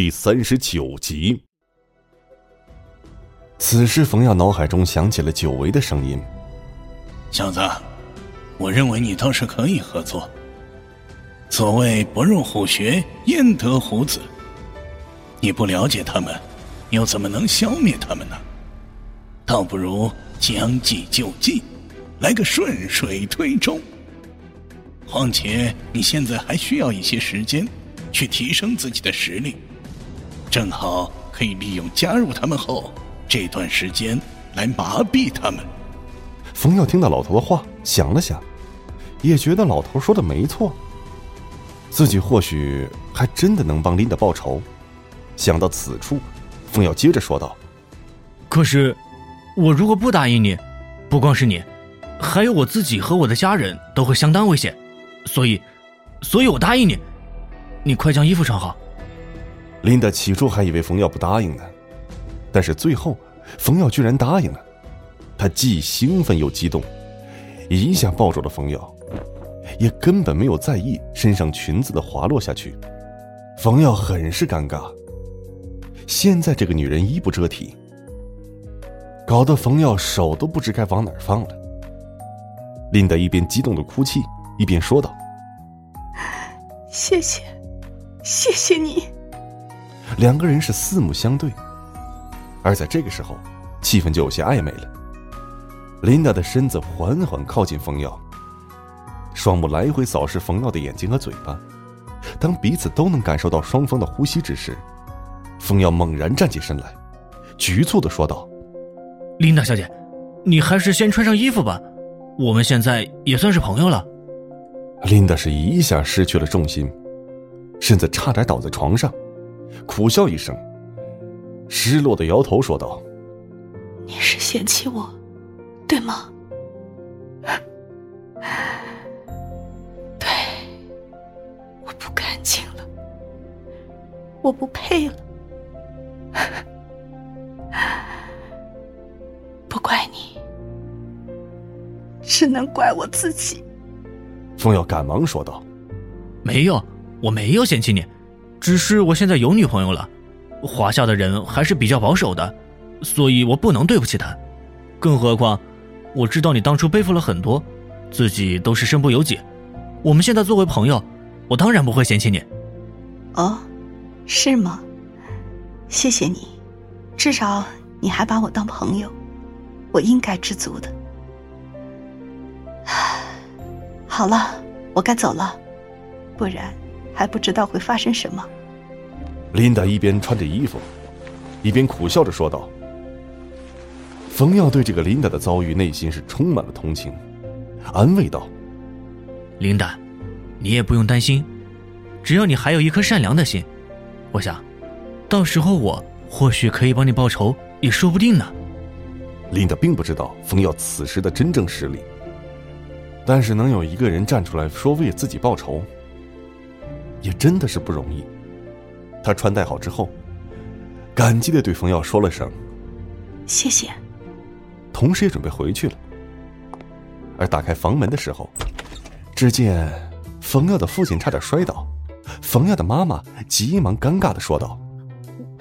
第三十九集。此时，冯耀脑海中响起了久违的声音：“小子，我认为你倒是可以合作。所谓不入虎穴，焉得虎子？你不了解他们，又怎么能消灭他们呢？倒不如将计就计，来个顺水推舟。况且你现在还需要一些时间，去提升自己的实力，正好可以利用加入他们后。”这段时间来麻痹他们。冯耀听到老头的话，想了想，也觉得老头说的没错。自己或许还真的能帮琳达报仇。想到此处，冯耀接着说道：“可是，我如果不答应你，不光是你，还有我自己和我的家人都会相当危险。所以，所以我答应你，你快将衣服穿好。”琳达起初还以为冯耀不答应呢。但是最后，冯耀居然答应了，他既兴奋又激动，一下抱住了冯耀，也根本没有在意身上裙子的滑落下去。冯耀很是尴尬，现在这个女人衣不遮体，搞得冯耀手都不知该往哪放了。琳达一边激动的哭泣，一边说道：“谢谢，谢谢你。”两个人是四目相对。而在这个时候，气氛就有些暧昧了。琳达的身子缓缓靠近冯耀，双目来回扫视冯耀的眼睛和嘴巴。当彼此都能感受到双方的呼吸之时，冯耀猛然站起身来，局促的说道：“琳达小姐，你还是先穿上衣服吧，我们现在也算是朋友了。”琳达是一下失去了重心，身子差点倒在床上，苦笑一声。失落的摇头说道：“你是嫌弃我，对吗？对，我不干净了，我不配了，不怪你，只能怪我自己。”风耀赶忙说道：“没有，我没有嫌弃你，只是我现在有女朋友了。”华夏的人还是比较保守的，所以我不能对不起他。更何况，我知道你当初背负了很多，自己都是身不由己。我们现在作为朋友，我当然不会嫌弃你。哦，是吗？谢谢你，至少你还把我当朋友，我应该知足的。好了，我该走了，不然还不知道会发生什么。琳达一边穿着衣服，一边苦笑着说道：“冯耀对这个琳达的遭遇，内心是充满了同情，安慰道：‘琳达，你也不用担心，只要你还有一颗善良的心，我想，到时候我或许可以帮你报仇，也说不定呢。’”琳达并不知道冯耀此时的真正实力，但是能有一个人站出来说为自己报仇，也真的是不容易。他穿戴好之后，感激的对冯耀说了声：“谢谢。”同时也准备回去了。而打开房门的时候，只见冯耀的父亲差点摔倒，冯耀的妈妈急忙尴尬的说道：“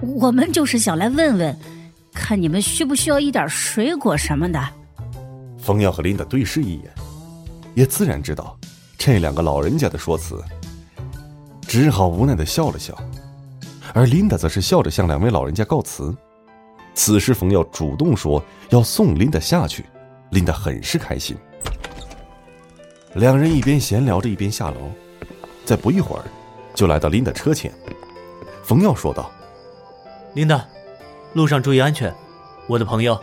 我们就是想来问问，看你们需不需要一点水果什么的。”冯耀和琳达对视一眼，也自然知道这两个老人家的说辞，只好无奈的笑了笑。而琳达则是笑着向两位老人家告辞。此时，冯耀主动说要送琳达下去，琳达很是开心。两人一边闲聊着，一边下楼，在不一会儿，就来到琳达车前。冯耀说道：“琳达，路上注意安全，我的朋友。”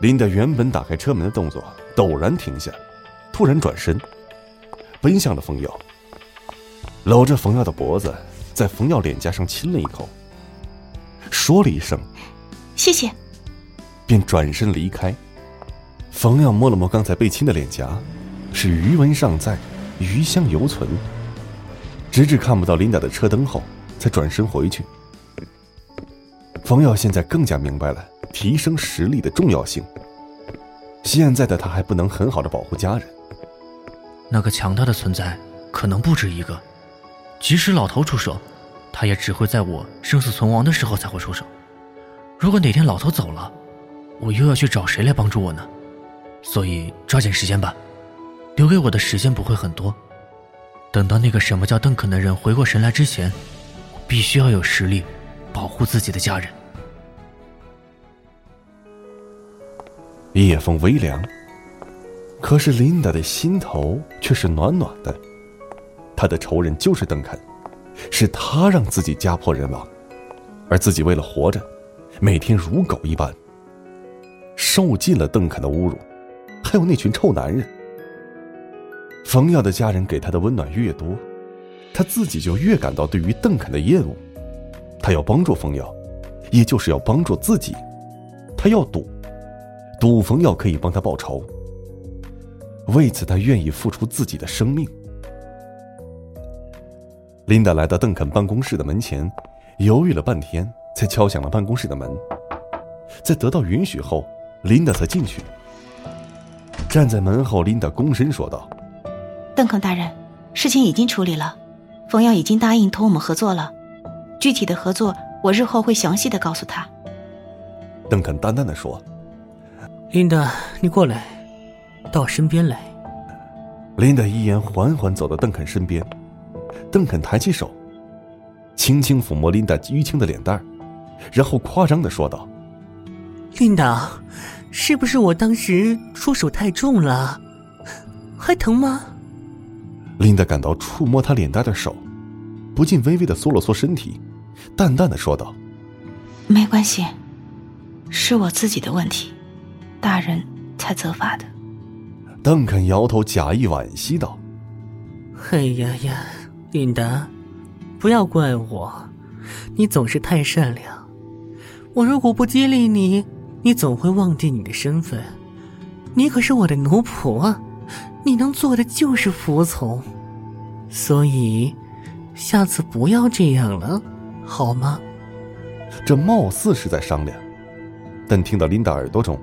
琳达原本打开车门的动作陡然停下，突然转身，奔向了冯耀，搂着冯耀的脖子。在冯耀脸颊上亲了一口，说了一声“谢谢”，便转身离开。冯耀摸了摸刚才被亲的脸颊，是余温尚在，余香犹存。直至看不到琳达的车灯后，才转身回去。冯耀现在更加明白了提升实力的重要性。现在的他还不能很好的保护家人，那个强大的存在可能不止一个。即使老头出手，他也只会在我生死存亡的时候才会出手。如果哪天老头走了，我又要去找谁来帮助我呢？所以抓紧时间吧，留给我的时间不会很多。等到那个什么叫邓肯的人回过神来之前，我必须要有实力保护自己的家人。夜风微凉，可是琳达的心头却是暖暖的。他的仇人就是邓肯，是他让自己家破人亡，而自己为了活着，每天如狗一般，受尽了邓肯的侮辱，还有那群臭男人。冯耀的家人给他的温暖越多，他自己就越感到对于邓肯的厌恶。他要帮助冯耀，也就是要帮助自己。他要赌，赌冯耀可以帮他报仇。为此，他愿意付出自己的生命。琳达来到邓肯办公室的门前，犹豫了半天，才敲响了办公室的门。在得到允许后，琳达才进去。站在门后，琳达躬身说道。邓肯大人，事情已经处理了，冯耀已经答应同我们合作了，具体的合作我日后会详细的告诉他。邓肯淡淡的说：“琳达，你过来，到我身边来。”琳达一言缓缓走到邓肯身边，邓肯抬起手，轻轻抚摸琳达淤青的脸蛋然后夸张的说道：“琳达，是不是我当时出手太重了？还疼吗？”琳达感到触摸他脸蛋的手，不禁微微的缩了缩身体，淡淡的说道：“没关系，是我自己的问题，大人才责罚的。”邓肯摇头，假意惋惜道：“哎呀呀，琳达，不要怪我，你总是太善良。我如果不激励你，你总会忘记你的身份。你可是我的奴仆啊！”你能做的就是服从，所以下次不要这样了，好吗？这貌似是在商量，但听到琳达耳朵中，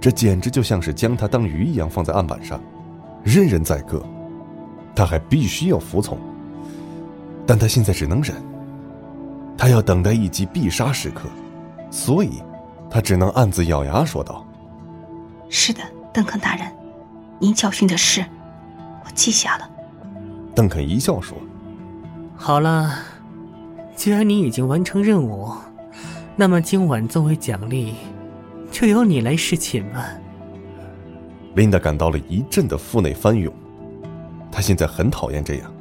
这简直就像是将他当鱼一样放在案板上，任人宰割。他还必须要服从，但他现在只能忍。他要等待一击必杀时刻，所以，他只能暗自咬牙说道：“是的，邓肯大人。”您教训的事，我记下了。邓肯一笑说：“好了，既然你已经完成任务，那么今晚作为奖励，就由你来侍寝吧。”琳达感到了一阵的腹内翻涌，她现在很讨厌这样，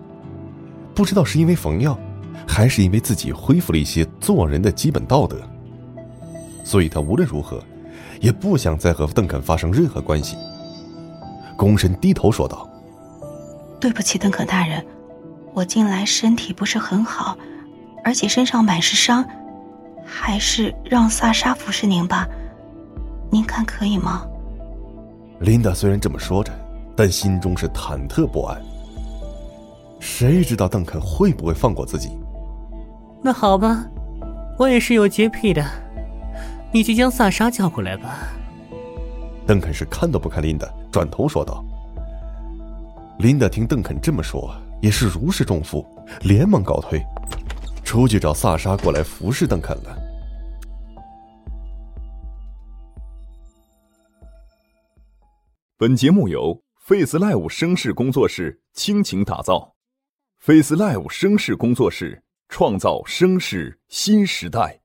不知道是因为冯耀，还是因为自己恢复了一些做人的基本道德，所以他无论如何，也不想再和邓肯发生任何关系。躬身低头说道：“对不起，邓肯大人，我近来身体不是很好，而且身上满是伤，还是让萨莎服侍您吧。您看可以吗？”琳达虽然这么说着，但心中是忐忑不安。谁知道邓肯会不会放过自己？那好吧，我也是有洁癖的，你去将萨莎叫过来吧。邓肯是看都不看琳达。转头说道：“琳达，听邓肯这么说，也是如释重负，连忙告退，出去找萨莎过来服侍邓肯了。”本节目由 Face Live 声势工作室倾情打造，Face Live 声势工作室创造声势新时代。